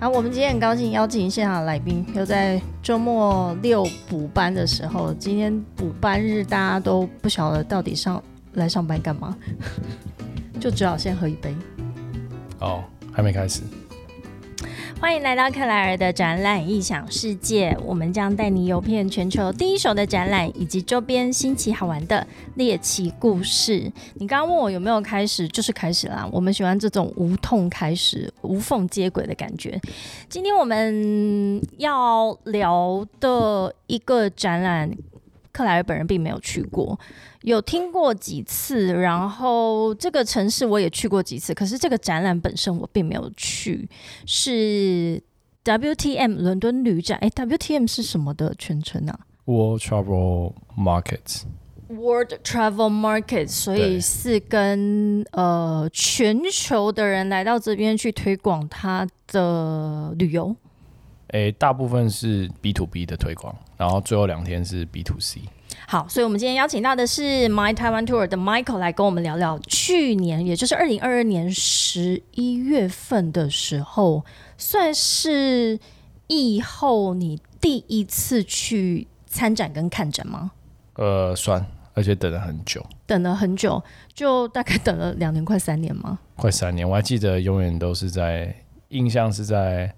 好，我们今天很高兴邀请现场的来宾，又在周末六补班的时候，今天补班日，大家都不晓得到底上来上班干嘛，就只好先喝一杯。哦，还没开始。欢迎来到克莱尔的展览异想世界，我们将带你游遍全球第一手的展览以及周边新奇好玩的猎奇故事。你刚刚问我有没有开始，就是开始啦。我们喜欢这种无痛开始、无缝接轨的感觉。今天我们要聊的一个展览，克莱尔本人并没有去过。有听过几次，然后这个城市我也去过几次，可是这个展览本身我并没有去，是 WTM 伦敦旅展。哎，WTM 是什么的全称啊？World Travel Markets。World Travel Markets，所以是跟呃全球的人来到这边去推广他的旅游。诶，大部分是 B to B 的推广，然后最后两天是 B to C。好，所以我们今天邀请到的是 My Taiwan Tour 的 Michael 来跟我们聊聊去年，也就是二零二二年十一月份的时候，算是疫后你第一次去参展跟看展吗？呃，算，而且等了很久，等了很久，就大概等了两年，快三年吗？快三年，我还记得永远都是在印象是在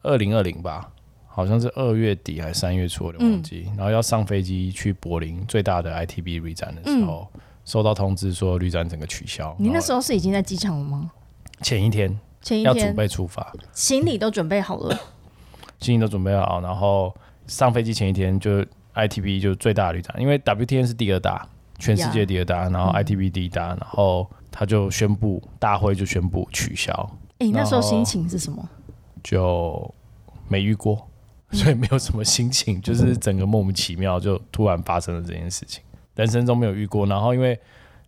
二零二零吧。好像是二月底还是三月初，我忘记。然后要上飞机去柏林最大的 ITB 旅展的时候，收到通知说旅展整个取消。你那时候是已经在机场了吗？前一天，前一天要准备出发，行李都准备好了，行李都准备好。然后上飞机前一天，就 ITB 就最大的旅展，因为 WTN 是第二大，全世界第二大，然后 ITB 第一大，然后他就宣布大会就宣布取消。哎，那时候心情是什么？就没遇过。所以没有什么心情，就是整个莫名其妙就突然发生了这件事情，人生中没有遇过。然后因为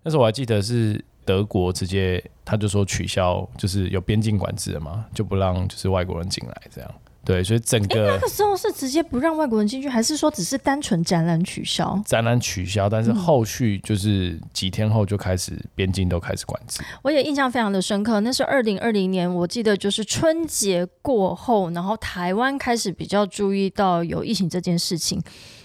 那时候我还记得是德国直接他就说取消，就是有边境管制的嘛，就不让就是外国人进来这样。对，所以整个那个时候是直接不让外国人进去，还是说只是单纯展览取消？展览取消，但是后续就是几天后就开始边境都开始管制。我也印象非常的深刻，那是二零二零年，我记得就是春节过后，然后台湾开始比较注意到有疫情这件事情。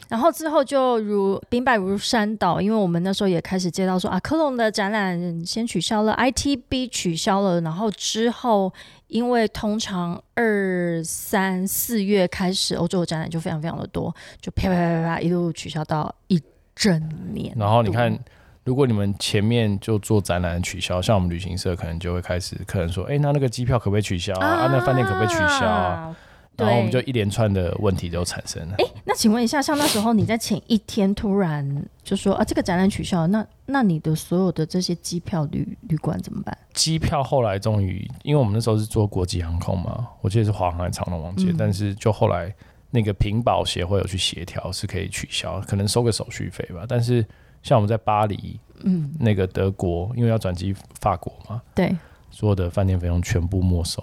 然后之后就如兵败如山倒，因为我们那时候也开始接到说啊，科隆的展览先取消了，ITB 取消了，然后之后因为通常二三四月开始欧洲的展览就非常非常的多，就啪啪啪啪一路取消到一整年。然后你看，如果你们前面就做展览取消，像我们旅行社可能就会开始客人说，哎，那那个机票可不可以取消啊？那饭店可不可以取消啊？然后我们就一连串的问题都产生了。哎，那请问一下，像那时候你在前一天突然就说啊，这个展览取消，那那你的所有的这些机票、旅旅馆怎么办？机票后来终于，因为我们那时候是做国际航空嘛，我记得是华航还、长龙、王杰，但是就后来那个屏保协会有去协调，是可以取消，可能收个手续费吧。但是像我们在巴黎，嗯，那个德国，因为要转机法国嘛，对，所有的饭店费用全部没收。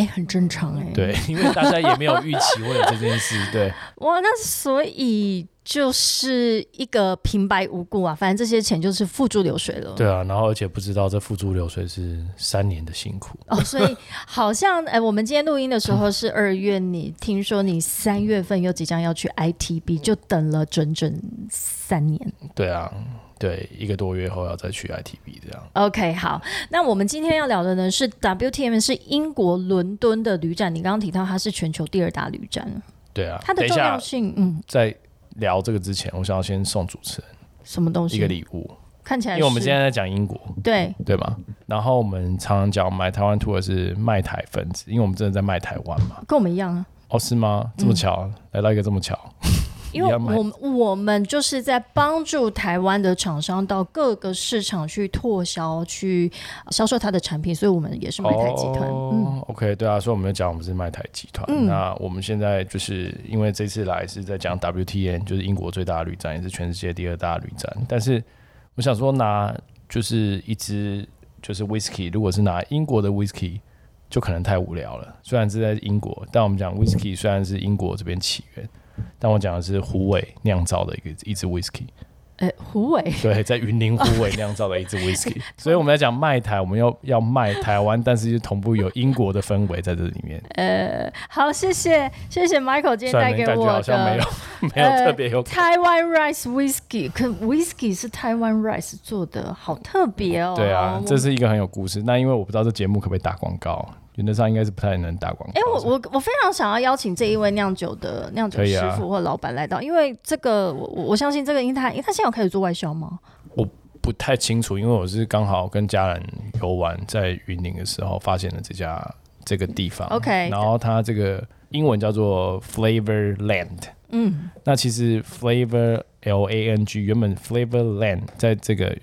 哎，很正常哎。对，因为大家也没有预期会有这件事。对，哇，那所以就是一个平白无故啊，反正这些钱就是付诸流水了。对啊，然后而且不知道这付诸流水是三年的辛苦哦。所以好像哎，我们今天录音的时候是二月，你听说你三月份又即将要去 ITB，就等了整整三年。对啊。对，一个多月后要再去 ITB 这样。OK，好，那我们今天要聊的呢是 WTM，是英国伦敦的旅展。你刚刚提到它是全球第二大旅展。对啊，它的重要性，嗯，在聊这个之前，我想要先送主持人什么东西？一个礼物，看起来，因为我们今天在讲英国，对对吧？然后我们常常讲买台湾 tour 是卖台分子，因为我们真的在卖台湾嘛，跟我们一样啊。哦，是吗？这么巧，来到一个这么巧。因为我们我们就是在帮助台湾的厂商到各个市场去拓销、去销售他的产品，所以我们也是卖台集团。嗯，OK，对啊，所以我们就讲我们是卖台集团。那我们现在就是因为这次来是在讲 WTN，就是英国最大的旅展，也是全世界第二大旅展。但是我想说，拿就是一支就是 Whisky，如果是拿英国的 Whisky，就可能太无聊了。虽然是在英国，但我们讲 Whisky 虽然是英国这边起源。但我讲的是虎尾酿造的一个一支 whisky，呃，虎尾 对，在云林虎尾酿造的一支 whisky，所以我们在讲卖台，我们要要卖台湾，但是又同步有英国的氛围在这里面。呃，好，谢谢谢谢 Michael 今天带给我好像没有没有特别有台湾 rice whisky，可 whisky 是台湾 rice 做的，好特别哦。对啊，这是一个很有故事。那因为我不知道这节目可不可以打广告。原则上应该是不太能打广告。哎，我我我非常想要邀请这一位酿酒的酿酒师傅或老板来到，因为这个我我相信这个，因为他因为他现在有开始做外销吗？我不太清楚，因为我是刚好跟家人游玩在云林的时候发现了这家这个地方。OK，然后它这个英文叫做 Flavor Land。嗯，那其实 Flavor L A N G 原本 Flavor Land 在这个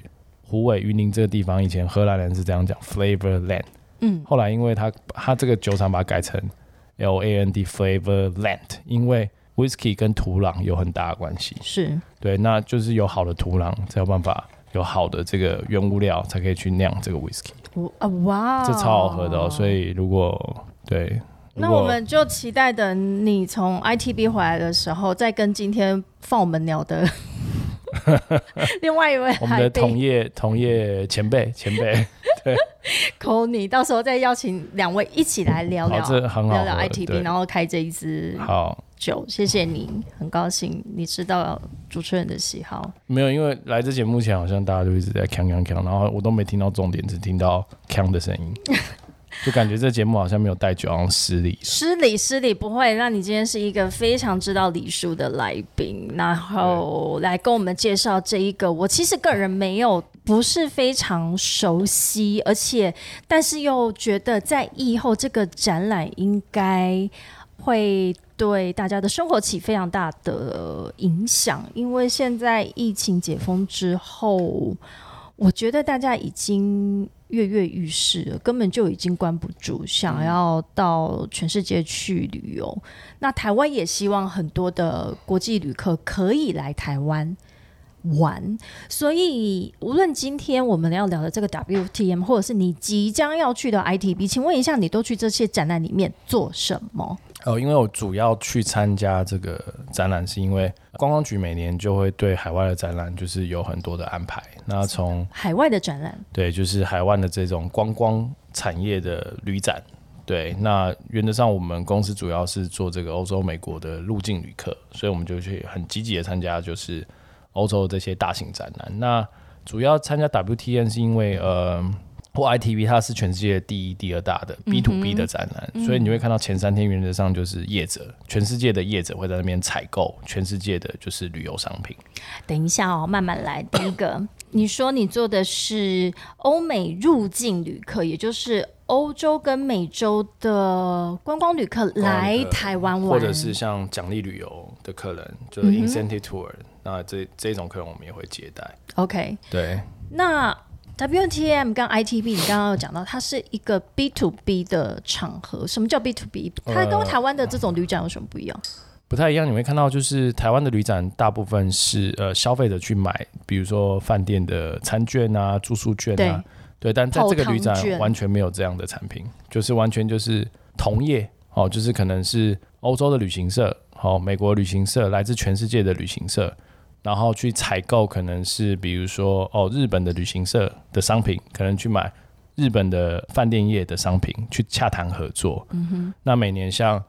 湖尾云林这个地方，以前荷兰人是这样讲 Flavor Land。嗯，后来因为他他这个酒厂把它改成 L A N D Flavor Land，因为 Whisky 跟土壤有很大的关系。是，对，那就是有好的土壤才有办法有好的这个原物料，才可以去酿这个 Whisky。啊哇，这超好喝的哦！所以如果对，那我们就期待等你从 I T B 回来的时候，再跟今天放我们鸟的 另外一位我们的同业同业前辈前辈。扣你，到时候再邀请两位一起来聊聊，聊聊 ITB，然后开这一支好酒。谢谢你，很高兴你知道主持人的喜好。没有，因为来之前目前好像大家都一直在锵锵锵，然后我都没听到重点，只听到锵的声音。就感觉这节目好像没有带酒，好像失礼。失礼，失礼，不会。那你今天是一个非常知道礼数的来宾，然后来跟我们介绍这一个。我其实个人没有不是非常熟悉，而且但是又觉得在以后这个展览应该会对大家的生活起非常大的影响，因为现在疫情解封之后，我觉得大家已经。跃跃欲试了，根本就已经关不住，想要到全世界去旅游。那台湾也希望很多的国际旅客可以来台湾玩。所以，无论今天我们要聊的这个 WTM，或者是你即将要去的 ITB，请问一下，你都去这些展览里面做什么？哦，因为我主要去参加这个展览，是因为观光局每年就会对海外的展览就是有很多的安排。那从海外的展览，对，就是海外的这种观光产业的旅展。对，那原则上我们公司主要是做这个欧洲、美国的入境旅客，所以我们就去很积极的参加，就是欧洲这些大型展览。那主要参加 WTN 是因为呃。或 ITV 它是全世界第一、第二大的 B to B 的展览，所以你会看到前三天原则上就是业者，全世界的业者会在那边采购全世界的就是旅游商品。等一下哦，慢慢来。第一个，你说你做的是欧美入境旅客，也就是欧洲跟美洲的观光旅客来台湾玩，或者是像奖励旅游的客人，就是 incentive tour，那这这种客人我们也会接待。OK，对，那。WTM 跟 ITB，你刚刚有讲到，它是一个 B to B 的场合。什么叫 B to B？它跟台湾的这种旅展有什么不一样？不太一样。你会看到，就是台湾的旅展大部分是呃消费者去买，比如说饭店的餐券啊、住宿券啊，对。但在这个旅展完全没有这样的产品，就是完全就是同业哦，就是可能是欧洲的旅行社、哦美国旅行社、来自全世界的旅行社。然后去采购，可能是比如说哦，日本的旅行社的商品，可能去买日本的饭店业的商品，去洽谈合作。嗯哼。那每年像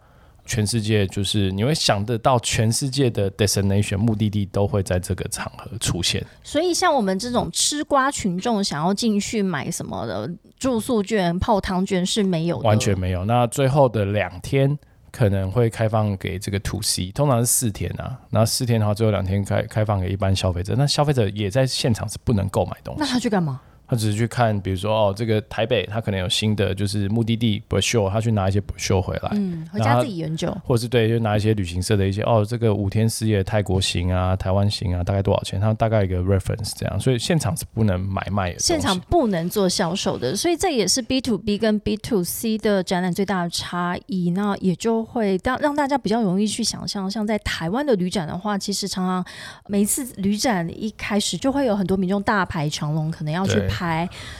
全世界，就是你会想得到全世界的 destination 目的地都会在这个场合出现。所以像我们这种吃瓜群众，想要进去买什么的住宿券、泡汤券是没有的，完全没有。那最后的两天。可能会开放给这个 to C，通常是四天啊，然后四天的话，最后两天开开放给一般消费者。那消费者也在现场是不能购买东西，那他去干嘛？他只是去看，比如说哦，这个台北他可能有新的就是目的地 b r s h 他去拿一些 b r s h 回来，嗯，回家自己研究，或者是对，就拿一些旅行社的一些哦，这个五天四夜泰国行啊、台湾行啊，大概多少钱？他大概一个 reference 这样，所以现场是不能买卖的，现场不能做销售的，所以这也是 B to B 跟 B to C 的展览最大的差异。那也就会让让大家比较容易去想象，像在台湾的旅展的话，其实常常每一次旅展一开始就会有很多民众大排长龙，可能要去。排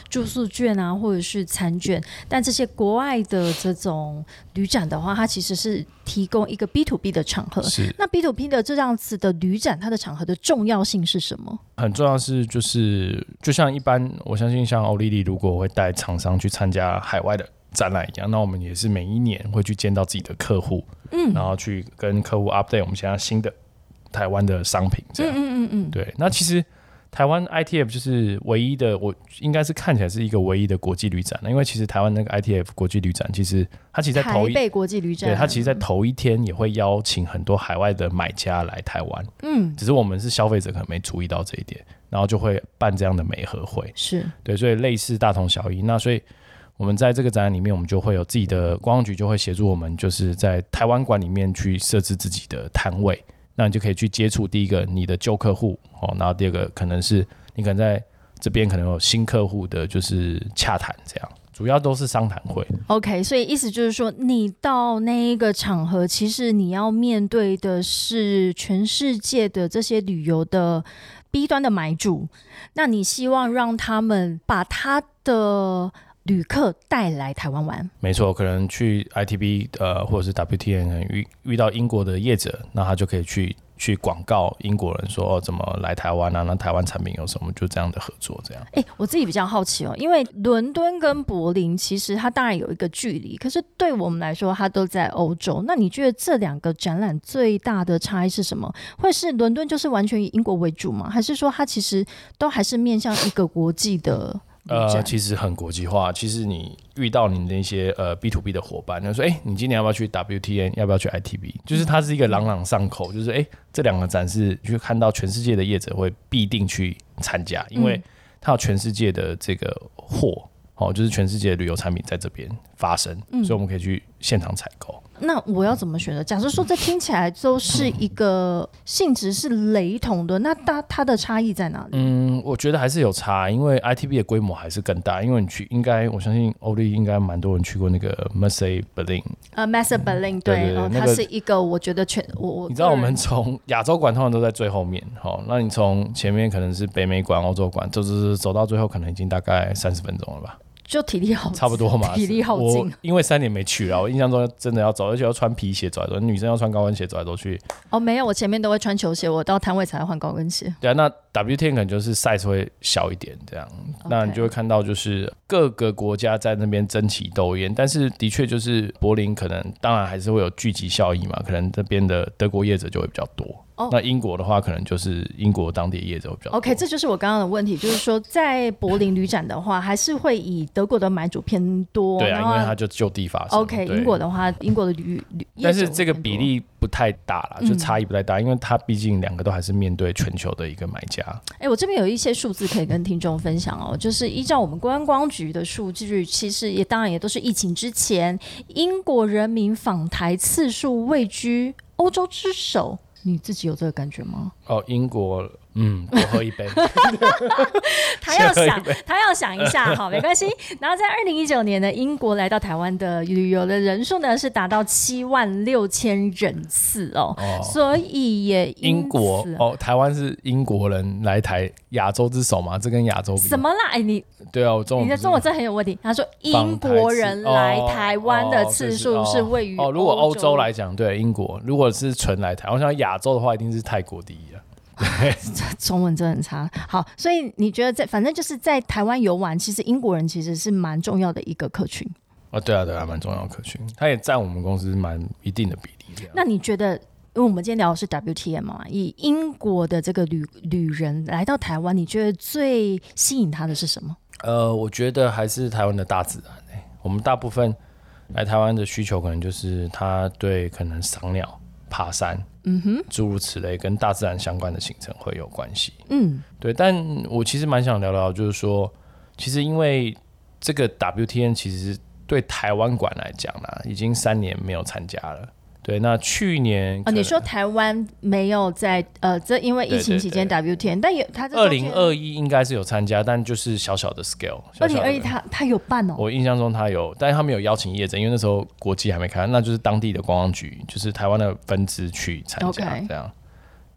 住宿券啊，或者是餐券。但这些国外的这种旅展的话，它其实是提供一个 B to B 的场合。是那 B to B 的这样子的旅展，它的场合的重要性是什么？很重要是就是就像一般，我相信像欧丽丽如果会带厂商去参加海外的展览一样，那我们也是每一年会去见到自己的客户，嗯，然后去跟客户 update 我们现在新的台湾的商品，这样，嗯嗯嗯，对。那其实台湾 ITF 就是唯一的，我应该是看起来是一个唯一的国际旅展因为其实台湾那个 ITF 国际旅展，其实它其实在头一国际旅展，对，它其实在头一天也会邀请很多海外的买家来台湾，嗯，只是我们是消费者可能没注意到这一点，然后就会办这样的美和会，是对，所以类似大同小异。那所以。我们在这个展览里面，我们就会有自己的观光局就会协助我们，就是在台湾馆里面去设置自己的摊位，那你就可以去接触第一个你的旧客户哦，然后第二个可能是你可能在这边可能有新客户的，就是洽谈这样，主要都是商谈会。OK，所以意思就是说，你到那一个场合，其实你要面对的是全世界的这些旅游的 B 端的买主，那你希望让他们把他的旅客带来台湾玩，没错，可能去 ITB 呃，或者是 WTN 遇遇到英国的业者，那他就可以去去广告英国人说哦，怎么来台湾啊？那台湾产品有什么？就这样的合作，这样。哎，我自己比较好奇哦，因为伦敦跟柏林其实它当然有一个距离，可是对我们来说，它都在欧洲。那你觉得这两个展览最大的差异是什么？会是伦敦就是完全以英国为主吗？还是说它其实都还是面向一个国际的？呃，其实很国际化。其实你遇到你那些呃 B to B 的伙伴，他说：“哎，你今年要不要去 WTN？要不要去 ITB？” 就是它是一个朗朗上口，就是哎，这两个展示去看到全世界的业者会必定去参加，因为它有全世界的这个货，哦，就是全世界的旅游产品在这边发生，所以我们可以去现场采购。那我要怎么选择？假设说这听起来都是一个性质是雷同的，那它它的差异在哪里？嗯，我觉得还是有差，因为 ITB 的规模还是更大。因为你去，应该我相信欧丽应该蛮多人去过那个 Mercer Berlin。呃，Mercer Berlin，对，它是一个我觉得全我我你知道我们从 亚洲馆通常都在最后面，好，那你从前面可能是北美馆、欧洲馆，就是走到最后，可能已经大概三十分钟了吧。就体力好，差不多嘛。体力好劲，因为三年没去了，我印象中真的要走，而且要穿皮鞋走来走。女生要穿高跟鞋走来走去。哦，没有，我前面都会穿球鞋，我到摊位才换高跟鞋。对啊，那 W T 可能就是 size 会小一点，这样，那你就会看到就是各个国家在那边争奇斗艳。但是的确就是柏林可能当然还是会有聚集效益嘛，可能这边的德国业者就会比较多。那英国的话，可能就是英国当地业者比较。OK，这就是我刚刚的问题，就是说在柏林旅展的话，还是会以德国的买主偏多。对啊，因为它就就地发生。OK，英国的话，英国的旅旅，但是这个比例不太大了，就差异不太大，因为它毕竟两个都还是面对全球的一个买家。哎，我这边有一些数字可以跟听众分享哦，就是依照我们观光局的数据，其实也当然也都是疫情之前，英国人民访台次数位居欧洲之首。你自己有这个感觉吗？哦，英国。嗯，多喝一杯。他要想，他要想一下，好，没关系。然后在二零一九年呢，英国来到台湾的旅游的人数呢是达到七万六千人次哦，所以也英国哦，台湾是英国人来台亚洲之首嘛？这跟亚洲比什么啦？哎，你对啊，我中你的中文真很有问题。他说英国人来台湾的次数是位于哦，如果欧洲来讲，对英国，如果是纯来台，我想亚洲的话，一定是泰国第一了。中文真的很差。好，所以你觉得在反正就是在台湾游玩，其实英国人其实是蛮重要的一个客群啊。对啊，对啊，蛮重要的客群，他也占我们公司蛮一定的比例。那你觉得，因为我们今天聊的是 WTM 嘛，以英国的这个旅旅人来到台湾，你觉得最吸引他的是什么？呃，我觉得还是台湾的大自然。哎，我们大部分来台湾的需求，可能就是他对可能赏鸟。爬山，嗯哼，诸如此类跟大自然相关的行程会有关系，嗯，对。但我其实蛮想聊聊，就是说，其实因为这个 WTN 其实对台湾馆来讲呢，已经三年没有参加了。对，那去年哦，你说台湾没有在呃，这因为疫情期间 W T N，但有他二零二一应该是有参加，但就是小小的 scale。二零二一他他有办哦，我印象中他有，但是他没有邀请业者，因为那时候国际还没开，那就是当地的观光局，就是台湾的分支去参加这样。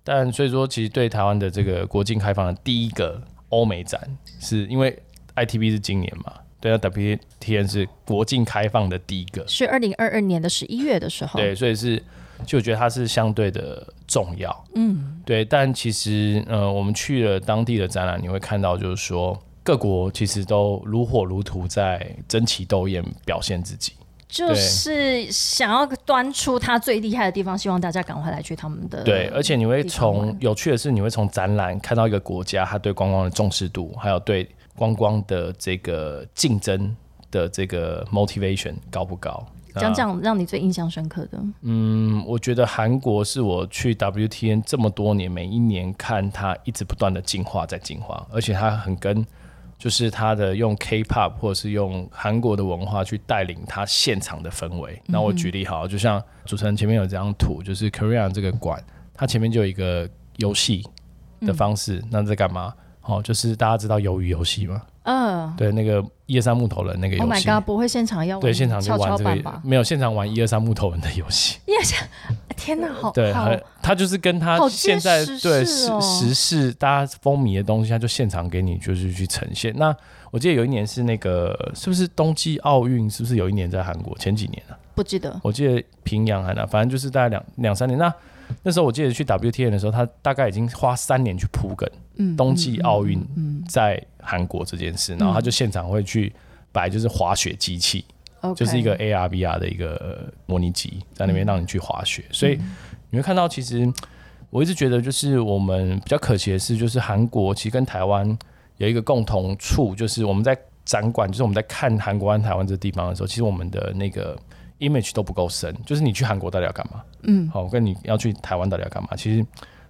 但所以说，其实对台湾的这个国境开放的第一个欧美展，是因为。ITB 是今年嘛？对啊，WTN 是国境开放的第一个，是二零二二年的十一月的时候。对，所以是就觉得它是相对的重要。嗯，对。但其实呃，我们去了当地的展览，你会看到就是说各国其实都如火如荼在争奇斗艳，表现自己。就是想要端出它最厉害的地方，希望大家赶快来去他们的。对，而且你会从有趣的是，你会从展览看到一个国家它对观光的重视度，还有对观光的这个竞争的这个 motivation 高不高？讲讲让你最印象深刻的。嗯，我觉得韩国是我去 WTN 这么多年，每一年看它一直不断的进化，在进化，而且它很跟。就是它的用 K-pop 或者是用韩国的文化去带领它现场的氛围。那我举例好，就像主持人前面有这张图，就是 Korean 这个馆，它前面就有一个游戏的方式。那在干嘛？哦，就是大家知道鱿鱼游戏吗？嗯，对，那个一二三木头人那个游戏。Oh my god！不会现场要对现场就玩这个？没有现场玩一二三木头人的游戏。一二三，天哪，好对，他就是跟他现在对时时事大家风靡的东西，他就现场给你就是去呈现。那我记得有一年是那个是不是冬季奥运？是不是有一年在韩国？前几年啊？不记得。我记得平阳还哪，反正就是大概两两三年。那那时候我记得去 WTN 的时候，他大概已经花三年去铺梗，嗯，冬季奥运在韩国这件事，然后他就现场会去摆就是滑雪机器，就是一个 AR VR 的一个模拟机，在那边让你去滑雪。所以你会看到，其实我一直觉得，就是我们比较可惜的是，就是韩国其实跟台湾有一个共同处，就是我们在展馆，就是我们在看韩国和台湾这地方的时候，其实我们的那个。Image 都不够深，就是你去韩国到底要干嘛？嗯，好，跟你要去台湾到底要干嘛？其实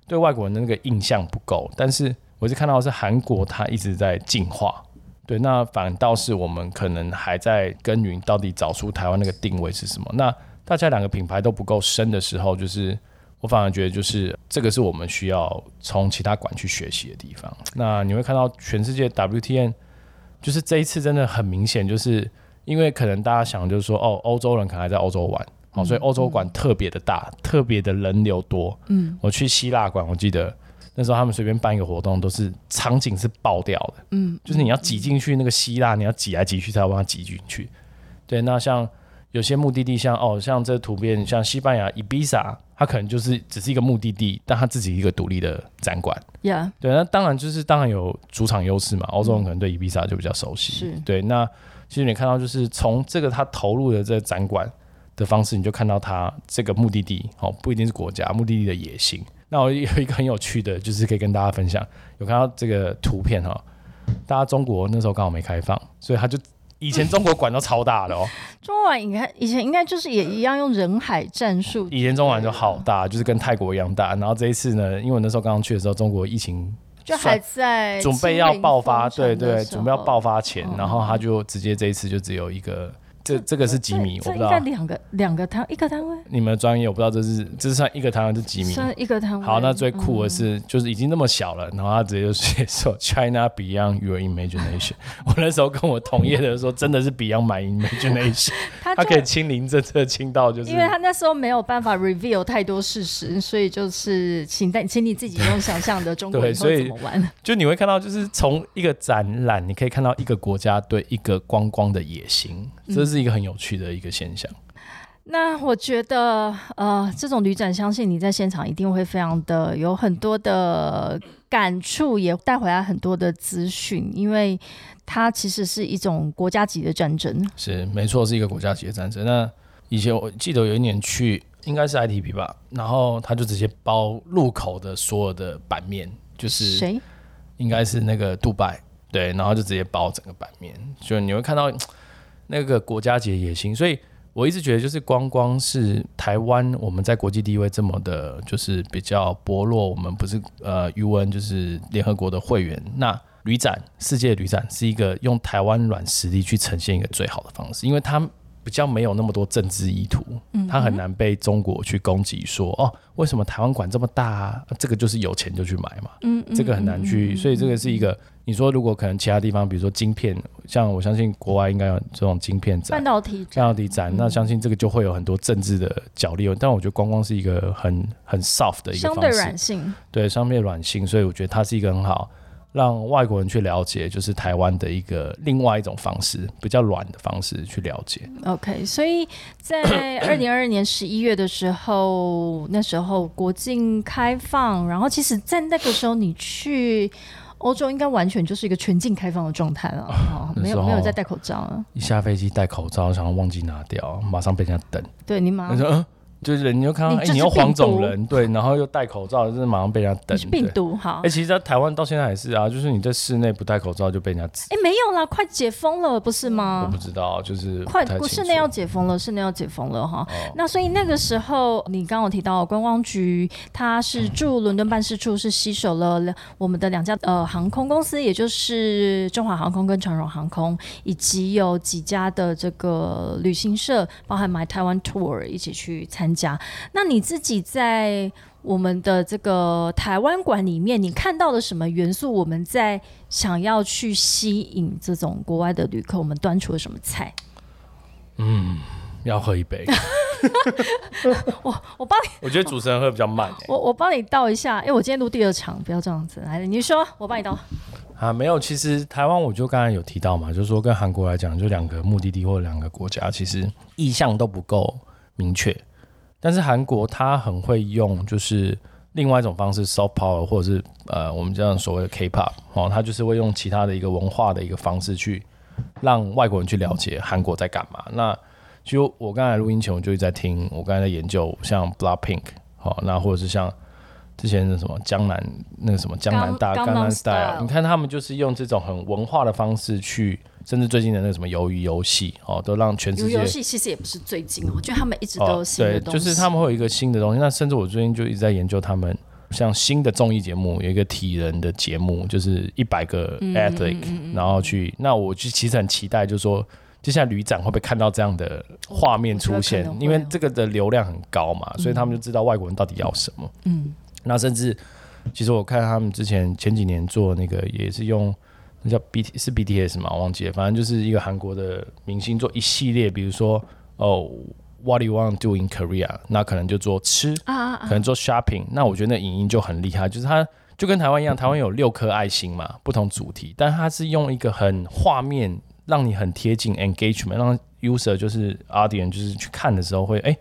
对外国人的那个印象不够，但是我是看到是韩国它一直在进化，对，那反倒是我们可能还在耕耘，到底找出台湾那个定位是什么？那大家两个品牌都不够深的时候，就是我反而觉得就是这个是我们需要从其他馆去学习的地方。那你会看到全世界 WTN，就是这一次真的很明显就是。因为可能大家想就是说，哦，欧洲人可能还在欧洲玩，哦，所以欧洲馆特别的大，特别的人流多。嗯，我去希腊馆，我记得那时候他们随便办一个活动，都是场景是爆掉的。嗯，就是你要挤进去那个希腊，你要挤来挤去才有办法挤进去。对，那像有些目的地，像哦，像这图片，像西班牙伊比萨，它可能就是只是一个目的地，但它自己一个独立的展馆。Yeah，对，那当然就是当然有主场优势嘛，欧洲人可能对伊比萨就比较熟悉。是，对，那。其实你看到，就是从这个他投入的这个展馆的方式，你就看到他这个目的地哦，不一定是国家目的地的野心。那我有一个很有趣的，就是可以跟大家分享，有看到这个图片哈。大家中国那时候刚好没开放，所以他就以前中国馆都超大的哦。中国馆应该以前应该就是也一样用人海战术。以前中国馆就好大，就是跟泰国一样大。然后这一次呢，因为我那时候刚刚去的时候，中国疫情。就还在准备要爆发，对对，准备要爆发前，然后他就直接这一次就只有一个。这这个是几米？我不知道。两个两个摊一个摊位。你们专业我不知道这是这是算一个摊位是几米？算一个摊位。好，那最酷的是就是已经那么小了，然后他直接就写说 China Beyond Your Imagination。我那时候跟我同业的说，真的是 Beyond My Imagination。他可以亲临这次亲到就是。因为他那时候没有办法 reveal 太多事实，所以就是请在请你自己用想象的中国 以后怎么玩。就你会看到，就是从一个展览，你可以看到一个国家对一个观光的野心，这是。是一个很有趣的一个现象。那我觉得，呃，这种旅展，相信你在现场一定会非常的有很多的感触，也带回来很多的资讯，因为它其实是一种国家级的战争。是，没错，是一个国家级的战争。那以前我记得有一年去，应该是 ITP 吧，然后他就直接包入口的所有的版面，就是谁？应该是那个杜拜，对，然后就直接包整个版面，就你会看到。那个国家级野心，所以我一直觉得，就是光光是台湾，我们在国际地位这么的，就是比较薄弱。我们不是呃，UN 就是联合国的会员。那旅展，世界旅展是一个用台湾软实力去呈现一个最好的方式，因为它。比较没有那么多政治意图，他很难被中国去攻击，说哦，为什么台湾管这么大？啊？这个就是有钱就去买嘛，嗯，这个很难去，所以这个是一个，你说如果可能其他地方，比如说晶片，像我相信国外应该有这种晶片展、半导体、半导体展，那相信这个就会有很多政治的角力。但我觉得光光是一个很很 soft 的一个相对软性，对相对软性，所以我觉得它是一个很好。让外国人去了解，就是台湾的一个另外一种方式，比较软的方式去了解。OK，所以在 二零二二年十一月的时候，那时候国境开放，然后其实，在那个时候你去欧洲，应该完全就是一个全境开放的状态了，哦，没有没有再戴口罩了。一下飞机戴口罩，想要忘记拿掉，马上被人家等。对你马上。就是你就看到，哎，你又黄种人，对，然后又戴口罩，就是马上被人家等。病毒哈。哎，其实，在台湾到现在也是啊，就是你在室内不戴口罩就被人家指。哎，没有啦，快解封了，不是吗？我不知道，就是快室内要解封了，室内要解封了哈。那所以那个时候，你刚刚提到观光局，它是驻伦敦办事处，是吸收了我们的两家呃航空公司，也就是中华航空跟长荣航空，以及有几家的这个旅行社，包含 My Taiwan Tour 一起去参加。那你自己在我们的这个台湾馆里面，你看到了什么元素？我们在想要去吸引这种国外的旅客，我们端出了什么菜？嗯，要喝一杯。我我帮你，我觉得主持人会比较慢。我我帮你倒一下，因为我今天录第二场，不要这样子。来，你说，我帮你倒。啊，没有，其实台湾我就刚才有提到嘛，就是说跟韩国来讲，就两个目的地或两个国家，其实意向都不够明确。但是韩国它很会用，就是另外一种方式，soft power，或者是呃，我们这样所谓的 K-pop，哦，它就是会用其他的一个文化的一个方式去让外国人去了解韩国在干嘛。那就我刚才录音前我就在听，我刚才在研究像 Blackpink，好，那或者是像之前的什么江南那个什么江南大江南 style，你看他们就是用这种很文化的方式去。甚至最近的那个什么鱿鱼游戏哦，都让全世界。游戏其实也不是最近哦，我觉得他们一直都有新的东西。对，就是他们会有一个新的东西。那甚至我最近就一直在研究他们，像新的综艺节目，有一个体人的节目，就是一百个 athlete，然后去。那我就其实很期待，就是说接下来旅展会不会看到这样的画面出现？因为这个的流量很高嘛，所以他们就知道外国人到底要什么。嗯。那甚至其实我看他们之前前几年做那个也是用。那叫 B T 是 B T S 嘛？我忘记了，反正就是一个韩国的明星做一系列，比如说哦，What do you want to do in Korea？那可能就做吃啊，可能做 shopping。那我觉得那影音就很厉害，就是它就跟台湾一样，台湾有六颗爱心嘛，不同主题，但它是用一个很画面，让你很贴近 engagement，让 user 就是 audience 就是去看的时候会哎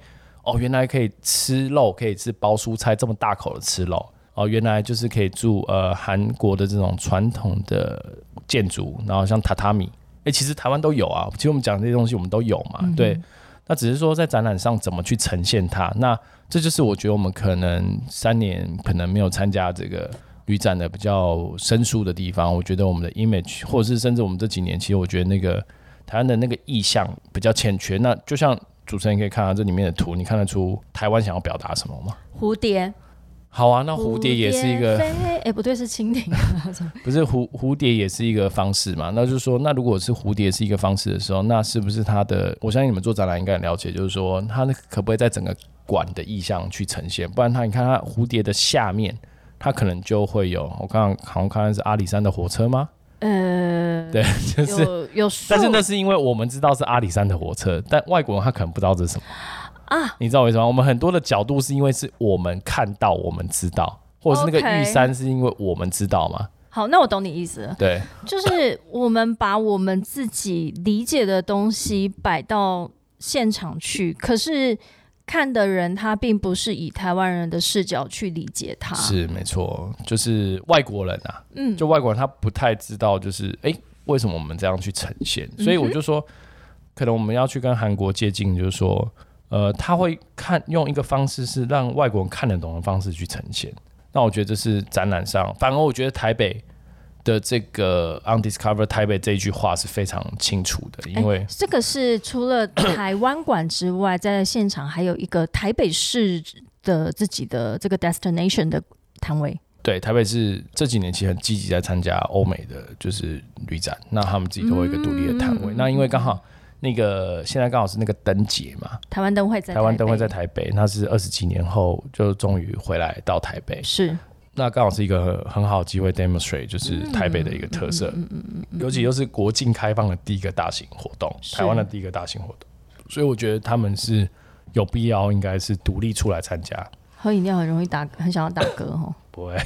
哦，原来可以吃肉，可以吃包蔬菜，这么大口的吃肉。哦，原来就是可以住呃韩国的这种传统的建筑，然后像榻榻米，哎，其实台湾都有啊。其实我们讲这些东西，我们都有嘛。对，那只是说在展览上怎么去呈现它。那这就是我觉得我们可能三年可能没有参加这个旅展的比较生疏的地方。我觉得我们的 image，或者是甚至我们这几年，其实我觉得那个台湾的那个意向比较欠缺。那就像主持人可以看到这里面的图，你看得出台湾想要表达什么吗？蝴蝶。好啊，那蝴蝶也是一个，哎，不对，是蜻蜓。不是蝴蝴蝶也是一个方式嘛？那就是说，那如果是蝴蝶是一个方式的时候，那是不是它的？我相信你们做展览应该很了解，就是说，它可不可以在整个馆的意象去呈现？不然它，你看它蝴蝶的下面，它可能就会有。我刚刚好像看的是阿里山的火车吗？呃，对，就是有，但是那是因为我们知道是阿里山的火车，但外国人他可能不知道这是什么。啊，你知道为什么？我们很多的角度是因为是我们看到，我们知道，或者是那个玉山是因为我们知道吗？好，那我懂你意思了。对，就是我们把我们自己理解的东西摆到现场去，可是看的人他并不是以台湾人的视角去理解他。是没错，就是外国人啊，嗯，就外国人他不太知道，就是哎，为什么我们这样去呈现？所以我就说，可能我们要去跟韩国接近，就是说。呃，他会看用一个方式是让外国人看得懂的方式去呈现。那我觉得这是展览上，反而我觉得台北的这个 “undiscovered 台北”这一句话是非常清楚的，因为这个是除了 台湾馆之外，在现场还有一个台北市的自己的这个 destination 的摊位。对，台北市这几年其实很积极在参加欧美的就是旅展，那他们自己都有一个独立的摊位。那因为刚好。那个现在刚好是那个灯节嘛，台湾灯会在台湾灯会在台北，那是二十几年后就终于回来到台北，是。那刚好是一个很好机会 demonstrate，就是台北的一个特色，嗯嗯嗯尤其又是国境开放的第一个大型活动，台湾的第一个大型活动，所以我觉得他们是有必要应该是独立出来参加。喝饮料很容易打，很想要打嗝哈。不会，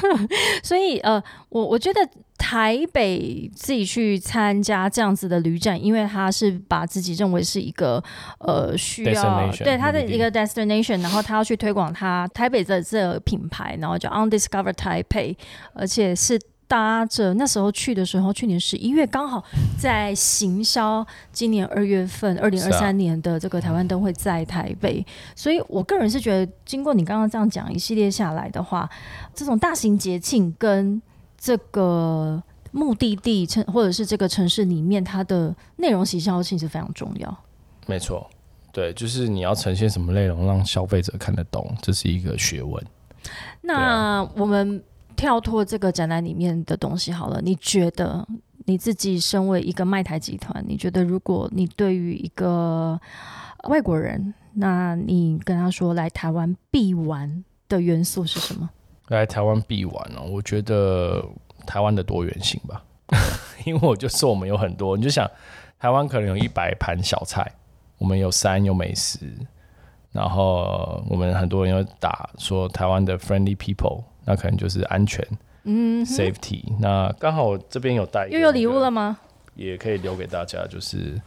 所以呃，我我觉得台北自己去参加这样子的旅展，因为他是把自己认为是一个呃需要对他的一个 destination，然后他要去推广他台北的这个品牌，然后叫 Undiscovered Taipei，而且是。搭着那时候去的时候，去年十一月刚好在行销，今年二月份二零二三年的这个台湾灯会在台北，所以我个人是觉得，经过你刚刚这样讲一系列下来的话，这种大型节庆跟这个目的地城或者是这个城市里面，它的内容行销性是非常重要。没错，对，就是你要呈现什么内容让消费者看得懂，这是一个学问。那我们。跳脱这个展览里面的东西好了，你觉得你自己身为一个卖台集团，你觉得如果你对于一个外国人，那你跟他说来台湾必玩的元素是什么？来台湾必玩哦，我觉得台湾的多元性吧，因为我就说我们有很多，你就想台湾可能有一百盘小菜，我们有山有美食，然后我们很多人又打说台湾的 friendly people。那可能就是安全，嗯，safety。那刚好我这边有带，又有礼物了吗？也可以留给大家，就是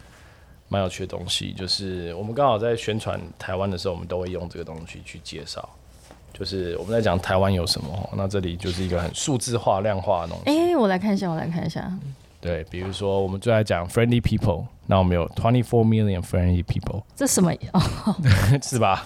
蛮有趣的东西。就是我们刚好在宣传台湾的时候，我们都会用这个东西去介绍。就是我们在讲台湾有什么，那这里就是一个很数字化、量化的东西。哎，我来看一下，我来看一下。对，比如说我们最爱讲 friendly people，那我们有 twenty four million friendly people，这什么哦？是吧？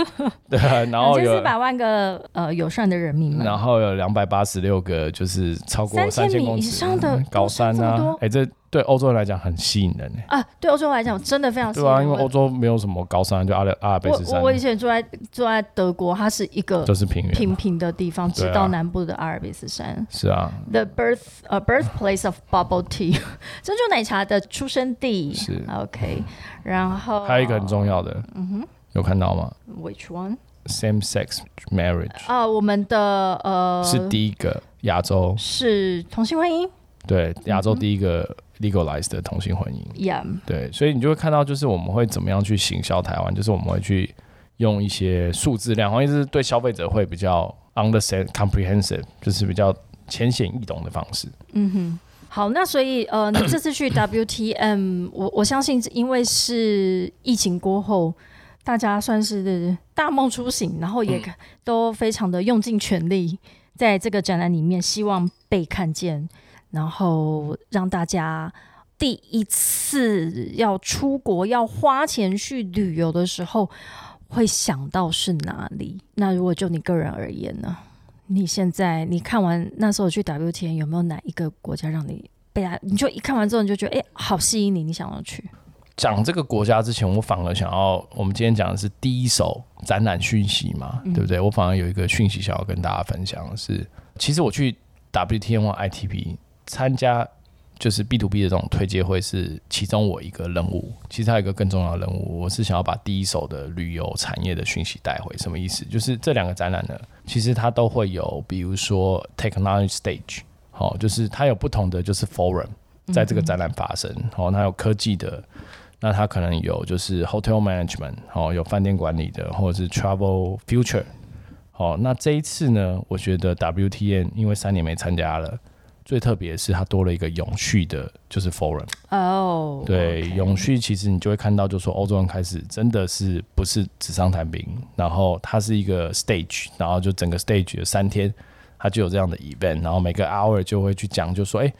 对，然后有四百万个呃友善的人民，然后有两百八十六个就是超过三千公尺以上的高山啊，哎这。对欧洲人来讲很吸引人呢。啊，对欧洲人来讲真的非常对啊，因为欧洲没有什么高山，就阿尔阿尔卑斯山。我我以前住在住在德国，它是一个就是平原平平的地方，直到南部的阿尔卑斯山。是啊，The birth 呃 birthplace of bubble tea 珍珠奶茶的出生地是 OK，然后还有一个很重要的，嗯哼，有看到吗？Which one? Same sex marriage 啊，我们的呃是第一个亚洲是同性婚姻，对，亚洲第一个。Legalized 的同性婚姻，Yeah，对，所以你就会看到，就是我们会怎么样去行销台湾，就是我们会去用一些数字量，或者是对消费者会比较 understand comprehensive，就是比较浅显易懂的方式。嗯哼，好，那所以呃，你这次去 WTM，我我相信因为是疫情过后，大家算是大梦初醒，然后也都非常的用尽全力，在这个展览里面，希望被看见。然后让大家第一次要出国要花钱去旅游的时候，会想到是哪里？那如果就你个人而言呢？你现在你看完那时候去 W T N 有没有哪一个国家让你被他？你就一看完之后你就觉得哎，好吸引你，你想要去？讲这个国家之前，我反而想要，我们今天讲的是第一手展览讯息嘛，对不对？我反而有一个讯息想要跟大家分享的是，其实我去 W T N 或 I T P。参加就是 B to B 的这种推介会是其中我一个任务，其实还有一个更重要的任务，我是想要把第一手的旅游产业的讯息带回。什么意思？就是这两个展览呢，其实它都会有，比如说 Technology Stage，好，就是它有不同的就是 Forum 在这个展览发生，好，它有科技的，那它可能有就是 Hotel Management，好，有饭店管理的，或者是 Travel Future，好，那这一次呢，我觉得 WTN 因为三年没参加了。最特别的是，它多了一个永续的，就是 forum 哦。对，永续其实你就会看到，就说欧洲人开始真的是不是纸上谈兵，然后它是一个 stage，然后就整个 stage 有三天，它就有这样的 event，然后每个 hour 就会去讲，就说哎，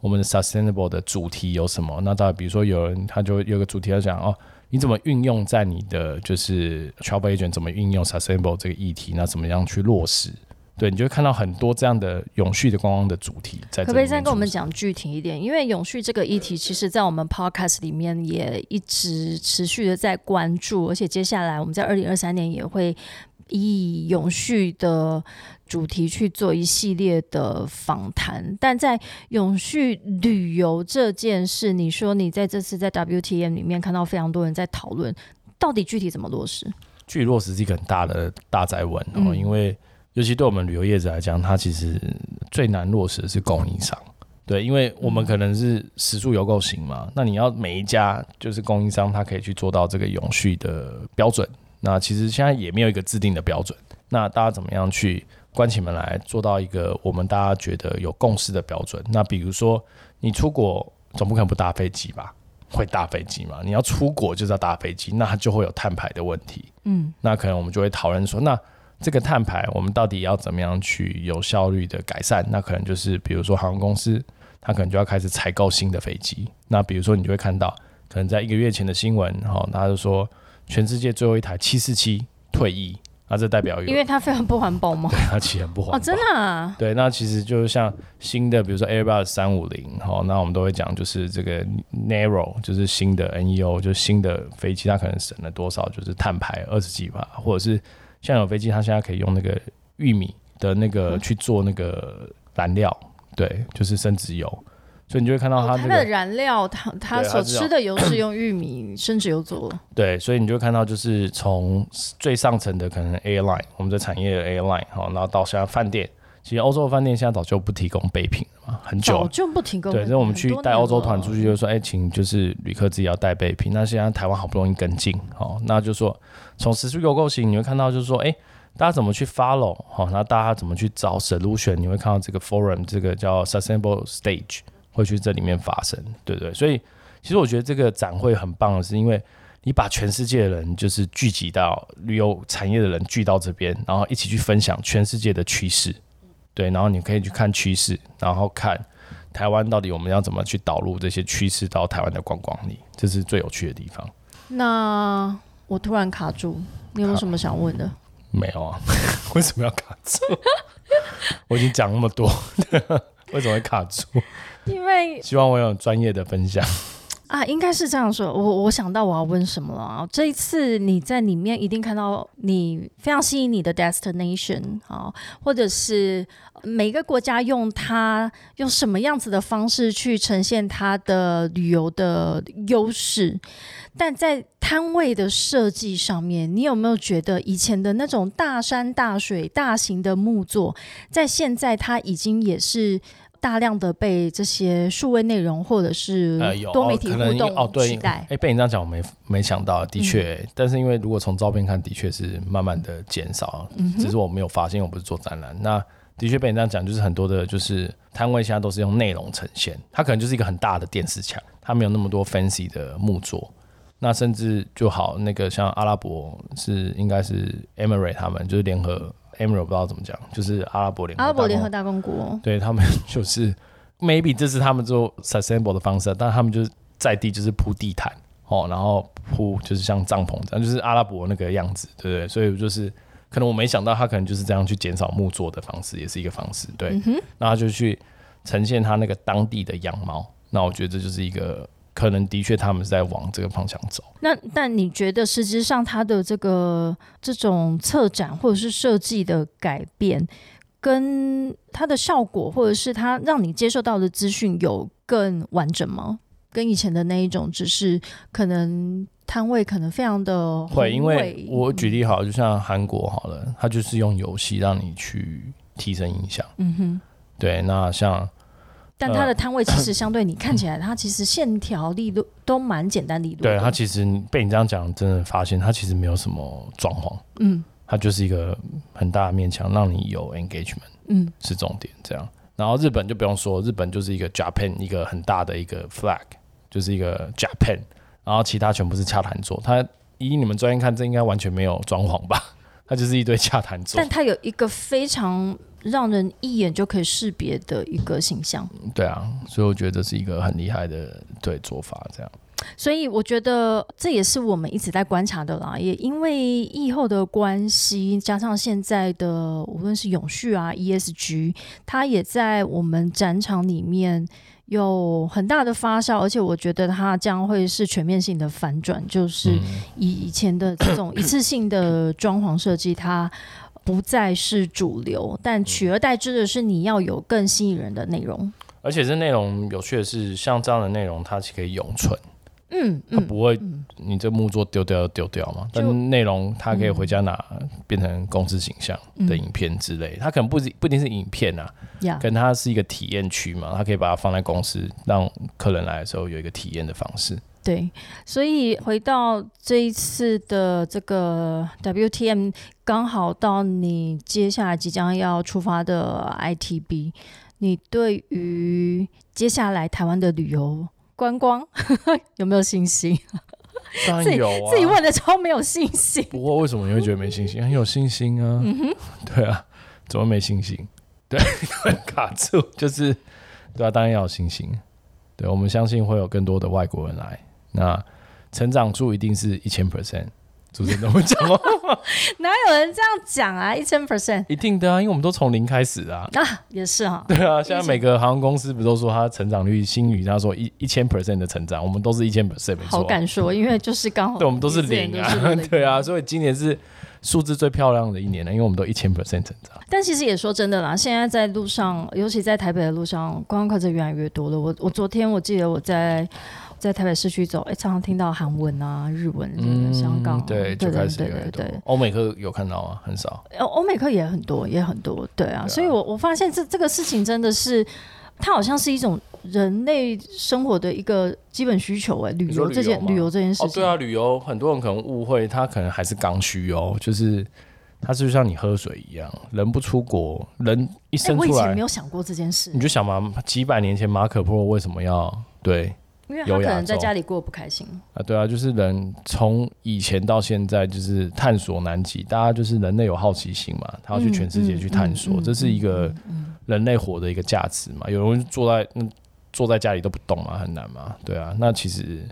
我们的 sustainable 的主题有什么？那到比如说有人他就有个主题要讲哦，你怎么运用在你的就是 travel agent 怎么运用 sustainable 这个议题？那怎么样去落实？对，你就会看到很多这样的永续的观光的主题在。可不可以再跟我们讲具体一点？因为永续这个议题，其实在我们 podcast 里面也一直持续的在关注，而且接下来我们在二零二三年也会以永续的主题去做一系列的访谈。但在永续旅游这件事，你说你在这次在 WTM 里面看到非常多人在讨论，到底具体怎么落实？具体落实是一个很大的大灾问哦，因为。尤其对我们旅游业者来讲，它其实最难落实的是供应商，对，因为我们可能是食宿游购型嘛，那你要每一家就是供应商，他可以去做到这个永续的标准，那其实现在也没有一个制定的标准，那大家怎么样去关起门来做到一个我们大家觉得有共识的标准？那比如说你出国总不可能不搭飞机吧？会搭飞机嘛？你要出国就是要搭飞机，那就会有碳排的问题。嗯，那可能我们就会讨论说，那这个碳排我们到底要怎么样去有效率的改善？那可能就是比如说航空公司，它可能就要开始采购新的飞机。那比如说你就会看到，可能在一个月前的新闻，哈，他就说全世界最后一台七四七退役。那这代表因为它非常不环保吗？对，它其实很不环保。哦，真的啊？对，那其实就是像新的，比如说 Airbus 三五零，好，那我们都会讲，就是这个 Narrow，就是新的 NEO，就是新的飞机，它可能省了多少，就是碳排二十几吧，或者是像有飞机，它现在可以用那个玉米的那个去做那个燃料，对，就是生殖油。所以你就会看到它的燃料，它它所吃的油是用玉米生殖油做。对，所以你就会看到，就是从最上层的可能 airline，我们的产业的 airline，好，然后到现在饭店，其实欧洲的饭店现在早就不提供备品了嘛，很久早就不提供。对，那我们去带欧洲团出去，就说，哎，请就是旅客自己要带备品。那现在台湾好不容易跟进，好，那就说从实施有构型，你会看到就是说，哎，大家怎么去 follow，好，那大家怎么去找 solution，你会看到这个 forum，这个叫 sustainable stage。会去这里面发生，对不对？所以其实我觉得这个展会很棒的是，因为你把全世界的人就是聚集到旅游产业的人聚到这边，然后一起去分享全世界的趋势，对，然后你可以去看趋势，然后看台湾到底我们要怎么去导入这些趋势到台湾的观光里，这是最有趣的地方。那我突然卡住，你有没有什么想问的？没有啊，为什么要卡住？我已经讲那么多，为什么会卡住？因为希望我有专业的分享啊，应该是这样说。我我想到我要问什么了。这一次你在里面一定看到你非常吸引你的 destination 啊，或者是每个国家用它用什么样子的方式去呈现它的旅游的优势。但在摊位的设计上面，你有没有觉得以前的那种大山大水、大型的木作，在现在它已经也是？大量的被这些数位内容或者是多媒体互动哦，对，代。哎，被你这样讲，我没没想到，的确，但是因为如果从照片看，的确是慢慢的减少，只是我没有发现，我不是做展览。那的确被你这样讲，就是很多的，就是摊位现在都是用内容呈现，它可能就是一个很大的电视墙，它没有那么多 fancy 的木作。那甚至就好，那个像阿拉伯是应该是 Emirate 他们就是联合。Emerald 不知道怎么讲，就是阿拉伯联阿拉伯联合大公国，对他们就是 maybe 这是他们做 sustainable 的方式，但他们就是在地就是铺地毯哦，然后铺就是像帐篷这样，就是阿拉伯那个样子，对不对？所以就是可能我没想到他可能就是这样去减少木作的方式，也是一个方式，对。那他就去呈现他那个当地的样貌，那我觉得这就是一个。可能的确，他们是在往这个方向走。那但你觉得，实际上它的这个这种策展或者是设计的改变，跟它的效果，或者是它让你接受到的资讯有更完整吗？跟以前的那一种，只是可能摊位可能非常的会，因为我举例好，就像韩国好了，它就是用游戏让你去提升印象。嗯哼，对，那像。但它的摊位其实相对你看起来，它其实线条力度都蛮简单力度。对它其实被你这样讲，真的发现它其实没有什么装潢，嗯，它就是一个很大的面墙，让你有 engagement，嗯，是重点这样。然后日本就不用说，日本就是一个 Japan 一个很大的一个 flag，就是一个 Japan，然后其他全部是洽谈桌。它以你们专业看，这应该完全没有装潢吧？它就是一堆洽谈桌。但它有一个非常。让人一眼就可以识别的一个形象。对啊，所以我觉得这是一个很厉害的对做法，这样。所以我觉得这也是我们一直在观察的啦。也因为疫后的关系，加上现在的无论是永续啊、ESG，它也在我们展场里面有很大的发酵。而且我觉得它将会是全面性的反转，就是以以前的这种一次性的装潢设计，它。不再是主流，但取而代之的是你要有更吸引人的内容，而且这内容有趣的是，像这样的内容它是可以永存，嗯，它不会你这木作丢掉就丢掉嘛，但内容它可以回家拿变成公司形象的影片之类，它可能不不一定是影片啊，可能它是一个体验区嘛，它可以把它放在公司，让客人来的时候有一个体验的方式。对，所以回到这一次的这个 WTM，刚好到你接下来即将要出发的 ITB，你对于接下来台湾的旅游观光 有没有信心？当然有啊，自己问的超没有信心。不过为什么你会觉得没信心？很有信心啊。嗯哼，对啊，怎么没信心？对，卡住就是对啊，当然要有信心。对，我们相信会有更多的外国人来。那成长数一定是一千 percent，主持人怎么讲哦？哪有人这样讲啊？一千 percent，一定的啊，因为我们都从零开始啊。啊，也是哈。对啊，现在每个航空公司不都说它成长率新宇，他说一一千 percent 的成长，我们都是一千 percent，没错。好敢说，因为就是刚好，对，我们都是零啊。对啊，所以今年是数字最漂亮的一年了，因为我们都一千 percent 成长。但其实也说真的啦，现在在路上，尤其在台北的路上，观光客就越来越多了。我我昨天我记得我在。在台北市区走，哎，常常听到韩文啊、日文，香港，对，就开始对对对。欧美客有看到吗？很少。欧欧美客也很多，也很多，对啊。所以我我发现这这个事情真的是，它好像是一种人类生活的一个基本需求哎，旅游这件旅游这件事情。对啊，旅游很多人可能误会，它可能还是刚需哦，就是它是就像你喝水一样，人不出国，人一生出来。我以前没有想过这件事。你就想嘛，几百年前马可波罗为什么要对？因为他可能在家里过不开心啊，对啊，就是人从以前到现在就是探索南极，大家就是人类有好奇心嘛，他要去全世界去探索，这是一个人类活的一个价值嘛。有人坐在坐在家里都不动嘛，很难嘛，对啊。那其实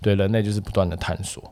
对人类就是不断的探索。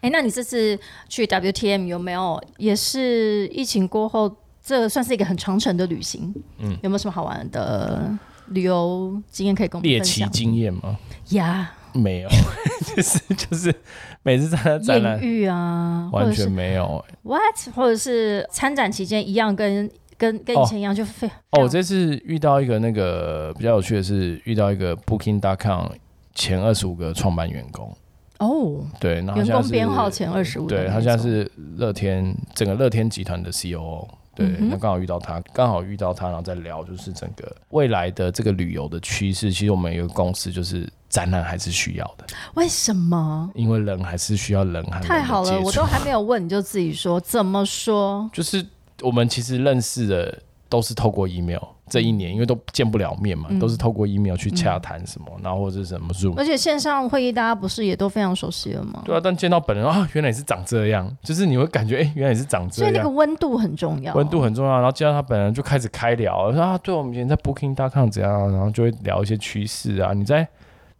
哎，那你这次去 WTM 有没有也是疫情过后，这算是一个很长程的旅行？嗯，有没有什么好玩的？旅游经验可以跟我们分享？猎奇经验吗？呀，没有，就是就是每次参加展览遇啊，完全没有。What？或者是参展期间一样，跟跟跟以前一样就非哦，我这次遇到一个那个比较有趣的是，遇到一个 Booking.com 前二十五个创办员工哦，对，员工编号前二十五，对他现在是乐天整个乐天集团的 COO。对，那刚好遇到他，刚好遇到他，然后再聊，就是整个未来的这个旅游的趋势。其实我们有个公司，就是展览还是需要的。为什么？因为人还是需要人和太好了，我都还没有问，你就自己说怎么说？就是我们其实认识的都是透过 email。这一年，因为都见不了面嘛，都是透过 email 去洽谈什么，然后或者什么 Zoom。而且线上会议大家不是也都非常熟悉了吗？对啊，但见到本人啊，原来是长这样，就是你会感觉哎，原来是长这样。所以那个温度很重要，温度很重要。然后见到他本人就开始开聊，说啊，对我们以前在 Booking.com 怎样，然后就会聊一些趋势啊。你在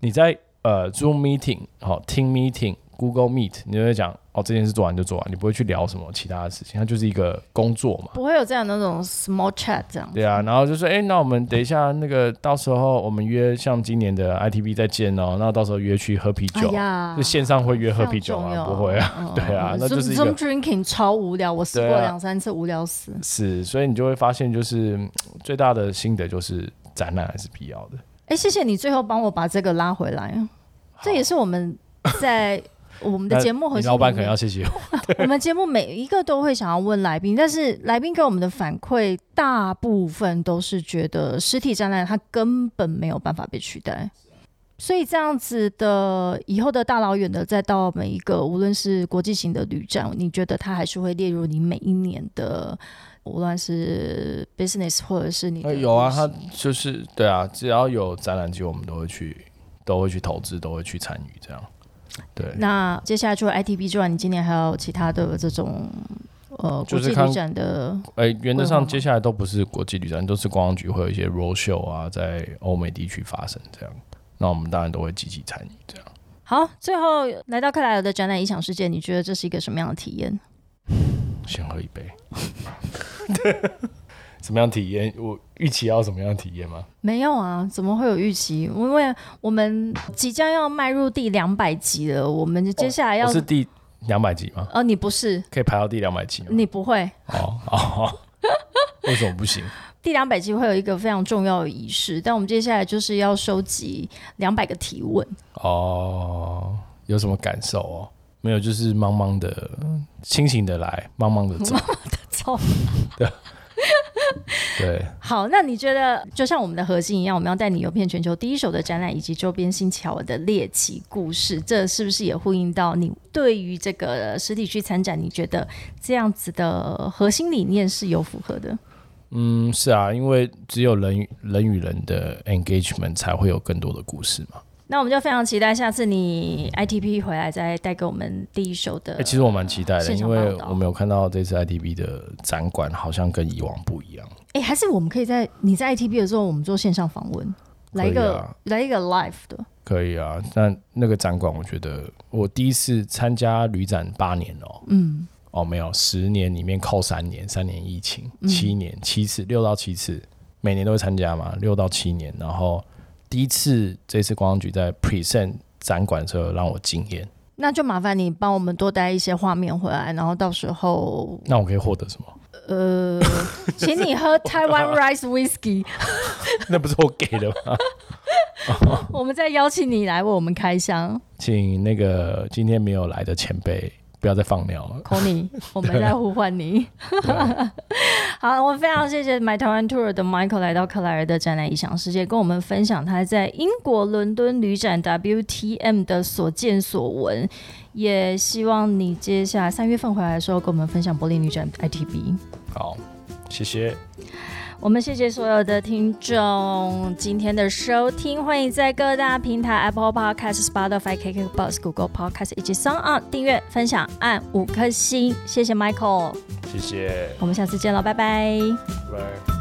你在呃 Zoom meeting 好 Team meeting。Google Meet，你就会讲哦，这件事做完就做完，你不会去聊什么其他的事情，它就是一个工作嘛。不会有这样那种 small chat 这样。对啊，然后就说，哎，那我们等一下那个到时候我们约像今年的 ITB 再见哦，那到时候约去喝啤酒，就线上会约喝啤酒吗？不会啊，对啊，那就是一个 drinking 超无聊，我试过两三次，无聊死。是，所以你就会发现，就是最大的心得就是展览还是必要的。哎，谢谢你最后帮我把这个拉回来，这也是我们在。我们的节目和老板可能要谢谢我。我们节目每一个都会想要问来宾，但是来宾给我们的反馈大部分都是觉得实体展览它根本没有办法被取代。所以这样子的以后的大老远的再到每一个无论是国际型的旅展，你觉得它还是会列入你每一年的无论是 business 或者是你有啊，它就是对啊，只要有展览机，我们都会去都会去投资，都会去参与这样。对，那接下来除了 ITB 之外，你今年还有其他的这种呃国际旅展的？哎，原则上接下来都不是国际旅展，都是观光局会有一些 road show 啊，在欧美地区发生这样。那我们当然都会积极参与这样。好，最后来到克莱尔的展览影响世界，你觉得这是一个什么样的体验？先喝一杯。什么样体验？我预期要什么样体验吗？没有啊，怎么会有预期？因为我们即将要迈入第两百集了，我们接下来要是第两百集吗？哦，你不是可以排到第两百集？你不会？哦哦，为什么不行？第两百集会有一个非常重要的仪式，但我们接下来就是要收集两百个提问。哦，有什么感受哦？没有，就是茫茫的，清醒的来，茫茫的走，茫茫的走，对。对，好，那你觉得就像我们的核心一样，我们要带你游遍全球第一手的展览以及周边新桥的猎奇故事，这是不是也呼应到你对于这个实体去参展？你觉得这样子的核心理念是有符合的？嗯，是啊，因为只有人与人与人的 engagement 才会有更多的故事嘛。那我们就非常期待下次你 ITP 回来再带给我们第一手的。哎、其实我蛮期待的，因为我们有看到这次 ITP 的展馆好像跟以往不一样。哎、还是我们可以在你在 ITP 的时候，我们做线上访问，来一个、啊来一个 live 的。可以啊，但那个展馆，我觉得我第一次参加旅展八年哦，嗯，哦没有，十年里面扣三年，三年疫情，七年七次，六到七次，每年都会参加嘛，六到七年。然后第一次这次观光局在 present 展馆的时候让我惊艳，那就麻烦你帮我们多带一些画面回来，然后到时候那我可以获得什么？呃，请你喝台湾 rice whiskey，那不是我给的吗？我们再邀请你来为我们开箱请那个今天没有来的前辈不要再放尿了。你，我们在呼唤你。好，我非常谢谢 My Taiwan Tour 的 Michael 来到克莱尔的展览异想世界，跟我们分享他在英国伦敦旅展 WTM 的所见所闻。也希望你接下来三月份回来的时候，跟我们分享柏林旅展 ITB。好，谢谢。我们谢谢所有的听众今天的收听，欢迎在各大平台 Apple Podcast、Spotify、KKBox、Google Podcast 以及 s o n g On 订阅、分享、按五颗星。谢谢 Michael，谢谢，我们下次见了，拜拜。拜拜。